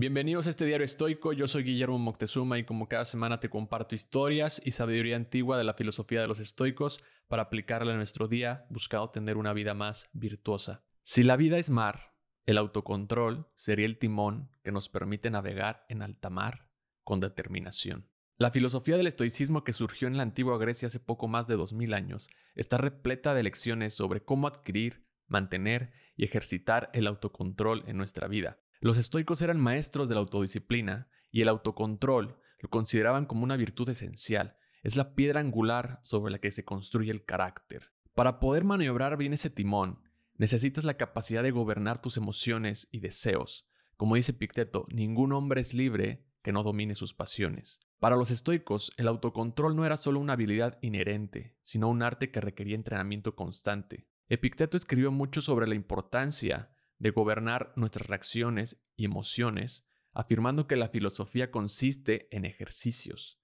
Bienvenidos a este diario estoico, yo soy Guillermo Moctezuma y como cada semana te comparto historias y sabiduría antigua de la filosofía de los estoicos para aplicarla en nuestro día buscando tener una vida más virtuosa. Si la vida es mar, el autocontrol sería el timón que nos permite navegar en alta mar con determinación. La filosofía del estoicismo que surgió en la antigua Grecia hace poco más de 2000 años está repleta de lecciones sobre cómo adquirir, mantener y ejercitar el autocontrol en nuestra vida. Los estoicos eran maestros de la autodisciplina y el autocontrol lo consideraban como una virtud esencial. Es la piedra angular sobre la que se construye el carácter. Para poder maniobrar bien ese timón, necesitas la capacidad de gobernar tus emociones y deseos. Como dice Picteto, ningún hombre es libre que no domine sus pasiones. Para los estoicos, el autocontrol no era solo una habilidad inherente, sino un arte que requería entrenamiento constante. Epicteto escribió mucho sobre la importancia de gobernar nuestras reacciones y emociones, afirmando que la filosofía consiste en ejercicios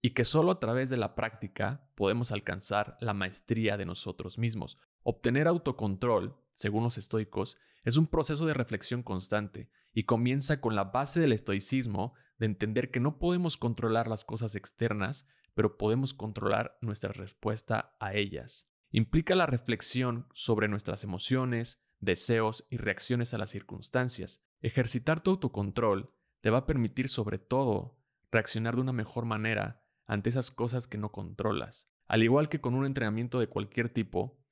y que solo a través de la práctica podemos alcanzar la maestría de nosotros mismos. Obtener autocontrol, según los estoicos, es un proceso de reflexión constante y comienza con la base del estoicismo de entender que no podemos controlar las cosas externas, pero podemos controlar nuestra respuesta a ellas. Implica la reflexión sobre nuestras emociones, deseos y reacciones a las circunstancias. Ejercitar tu autocontrol te va a permitir sobre todo reaccionar de una mejor manera ante esas cosas que no controlas. Al igual que con un entrenamiento de cualquier tipo,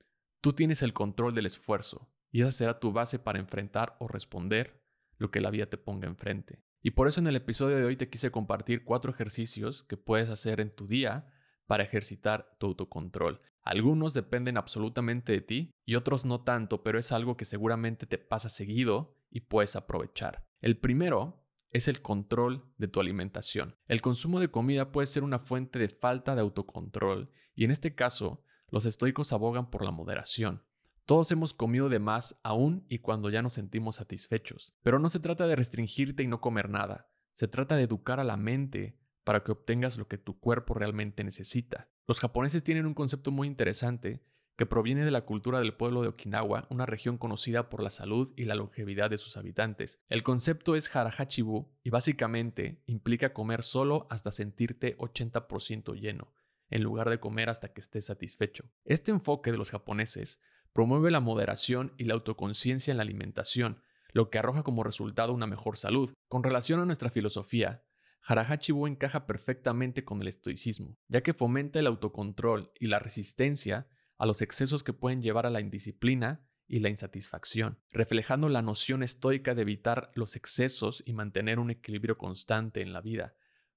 tú tienes el control del esfuerzo y esa será tu base para enfrentar o responder lo que la vida te ponga enfrente. Y por eso en el episodio de hoy te quise compartir cuatro ejercicios que puedes hacer en tu día para ejercitar tu autocontrol. Algunos dependen absolutamente de ti y otros no tanto, pero es algo que seguramente te pasa seguido y puedes aprovechar. El primero es el control de tu alimentación. El consumo de comida puede ser una fuente de falta de autocontrol y en este caso los estoicos abogan por la moderación. Todos hemos comido de más aún y cuando ya nos sentimos satisfechos. Pero no se trata de restringirte y no comer nada. Se trata de educar a la mente para que obtengas lo que tu cuerpo realmente necesita. Los japoneses tienen un concepto muy interesante que proviene de la cultura del pueblo de Okinawa, una región conocida por la salud y la longevidad de sus habitantes. El concepto es harahachibu y básicamente implica comer solo hasta sentirte 80% lleno, en lugar de comer hasta que estés satisfecho. Este enfoque de los japoneses promueve la moderación y la autoconciencia en la alimentación, lo que arroja como resultado una mejor salud. Con relación a nuestra filosofía, Harahachibu encaja perfectamente con el estoicismo, ya que fomenta el autocontrol y la resistencia a los excesos que pueden llevar a la indisciplina y la insatisfacción, reflejando la noción estoica de evitar los excesos y mantener un equilibrio constante en la vida.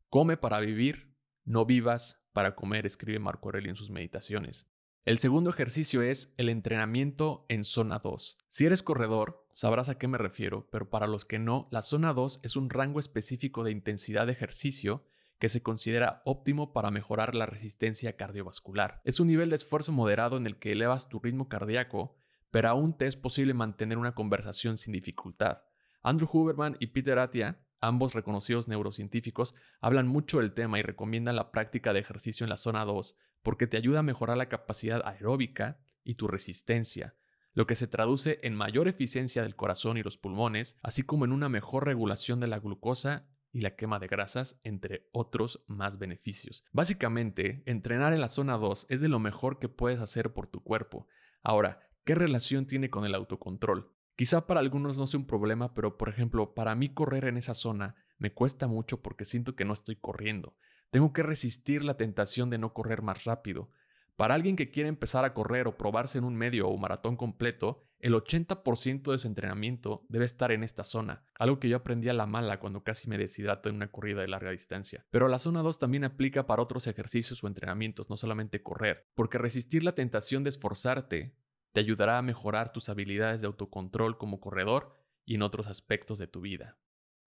Come para vivir, no vivas para comer, escribe Marco Aurelio en sus meditaciones. El segundo ejercicio es el entrenamiento en zona 2. Si eres corredor, sabrás a qué me refiero, pero para los que no, la zona 2 es un rango específico de intensidad de ejercicio que se considera óptimo para mejorar la resistencia cardiovascular. Es un nivel de esfuerzo moderado en el que elevas tu ritmo cardíaco, pero aún te es posible mantener una conversación sin dificultad. Andrew Huberman y Peter Attia, ambos reconocidos neurocientíficos, hablan mucho del tema y recomiendan la práctica de ejercicio en la zona 2 porque te ayuda a mejorar la capacidad aeróbica y tu resistencia, lo que se traduce en mayor eficiencia del corazón y los pulmones, así como en una mejor regulación de la glucosa y la quema de grasas, entre otros más beneficios. Básicamente, entrenar en la zona 2 es de lo mejor que puedes hacer por tu cuerpo. Ahora, ¿qué relación tiene con el autocontrol? Quizá para algunos no sea un problema, pero por ejemplo, para mí correr en esa zona me cuesta mucho porque siento que no estoy corriendo. Tengo que resistir la tentación de no correr más rápido. Para alguien que quiere empezar a correr o probarse en un medio o maratón completo, el 80% de su entrenamiento debe estar en esta zona, algo que yo aprendí a la mala cuando casi me deshidrato en una corrida de larga distancia. Pero la zona 2 también aplica para otros ejercicios o entrenamientos, no solamente correr, porque resistir la tentación de esforzarte te ayudará a mejorar tus habilidades de autocontrol como corredor y en otros aspectos de tu vida.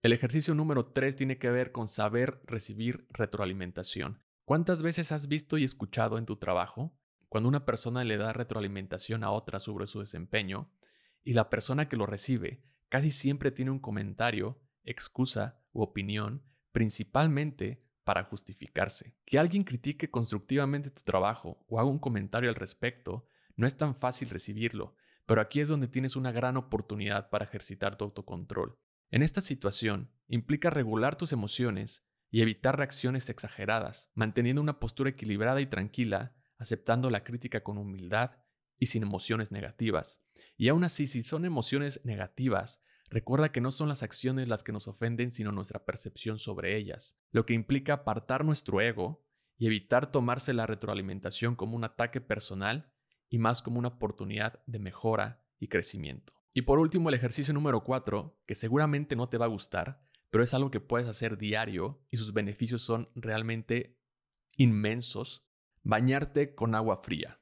El ejercicio número 3 tiene que ver con saber recibir retroalimentación. ¿Cuántas veces has visto y escuchado en tu trabajo cuando una persona le da retroalimentación a otra sobre su desempeño y la persona que lo recibe casi siempre tiene un comentario, excusa u opinión, principalmente para justificarse? Que alguien critique constructivamente tu trabajo o haga un comentario al respecto no es tan fácil recibirlo, pero aquí es donde tienes una gran oportunidad para ejercitar tu autocontrol. En esta situación, implica regular tus emociones y evitar reacciones exageradas, manteniendo una postura equilibrada y tranquila, aceptando la crítica con humildad y sin emociones negativas. Y aún así, si son emociones negativas, recuerda que no son las acciones las que nos ofenden, sino nuestra percepción sobre ellas, lo que implica apartar nuestro ego y evitar tomarse la retroalimentación como un ataque personal y más como una oportunidad de mejora y crecimiento. Y por último, el ejercicio número 4, que seguramente no te va a gustar, pero es algo que puedes hacer diario y sus beneficios son realmente inmensos. Bañarte con agua fría.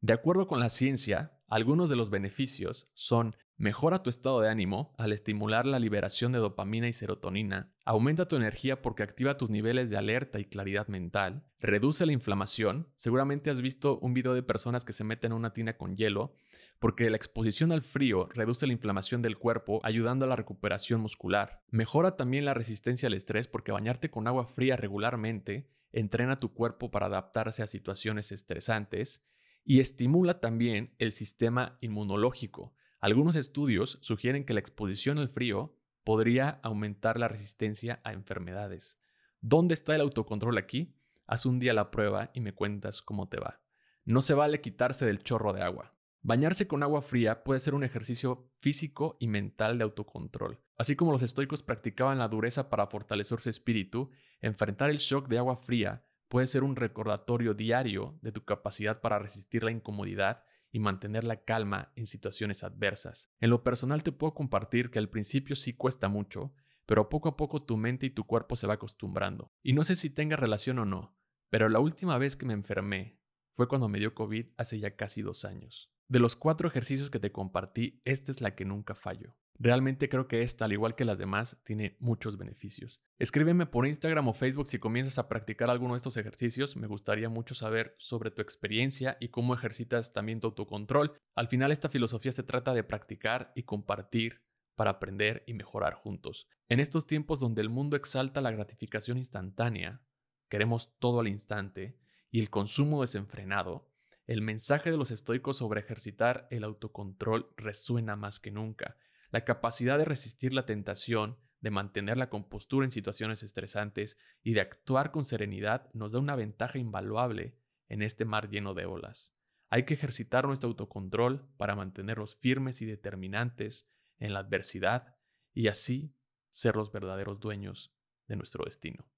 De acuerdo con la ciencia, algunos de los beneficios son mejora tu estado de ánimo al estimular la liberación de dopamina y serotonina, aumenta tu energía porque activa tus niveles de alerta y claridad mental, reduce la inflamación, seguramente has visto un video de personas que se meten en una tina con hielo, porque la exposición al frío reduce la inflamación del cuerpo ayudando a la recuperación muscular, mejora también la resistencia al estrés porque bañarte con agua fría regularmente entrena tu cuerpo para adaptarse a situaciones estresantes, y estimula también el sistema inmunológico. Algunos estudios sugieren que la exposición al frío podría aumentar la resistencia a enfermedades. ¿Dónde está el autocontrol aquí? Haz un día la prueba y me cuentas cómo te va. No se vale quitarse del chorro de agua. Bañarse con agua fría puede ser un ejercicio físico y mental de autocontrol. Así como los estoicos practicaban la dureza para fortalecer su espíritu, enfrentar el shock de agua fría puede ser un recordatorio diario de tu capacidad para resistir la incomodidad y mantener la calma en situaciones adversas. En lo personal te puedo compartir que al principio sí cuesta mucho, pero poco a poco tu mente y tu cuerpo se va acostumbrando. Y no sé si tenga relación o no, pero la última vez que me enfermé fue cuando me dio COVID hace ya casi dos años. De los cuatro ejercicios que te compartí, esta es la que nunca fallo. Realmente creo que esta, al igual que las demás, tiene muchos beneficios. Escríbeme por Instagram o Facebook si comienzas a practicar alguno de estos ejercicios. Me gustaría mucho saber sobre tu experiencia y cómo ejercitas también tu autocontrol. Al final esta filosofía se trata de practicar y compartir para aprender y mejorar juntos. En estos tiempos donde el mundo exalta la gratificación instantánea, queremos todo al instante y el consumo desenfrenado, el mensaje de los estoicos sobre ejercitar el autocontrol resuena más que nunca la capacidad de resistir la tentación, de mantener la compostura en situaciones estresantes y de actuar con serenidad nos da una ventaja invaluable en este mar lleno de olas. Hay que ejercitar nuestro autocontrol para mantenernos firmes y determinantes en la adversidad y así ser los verdaderos dueños de nuestro destino.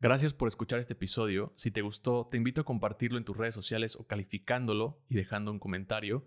Gracias por escuchar este episodio. Si te gustó, te invito a compartirlo en tus redes sociales o calificándolo y dejando un comentario.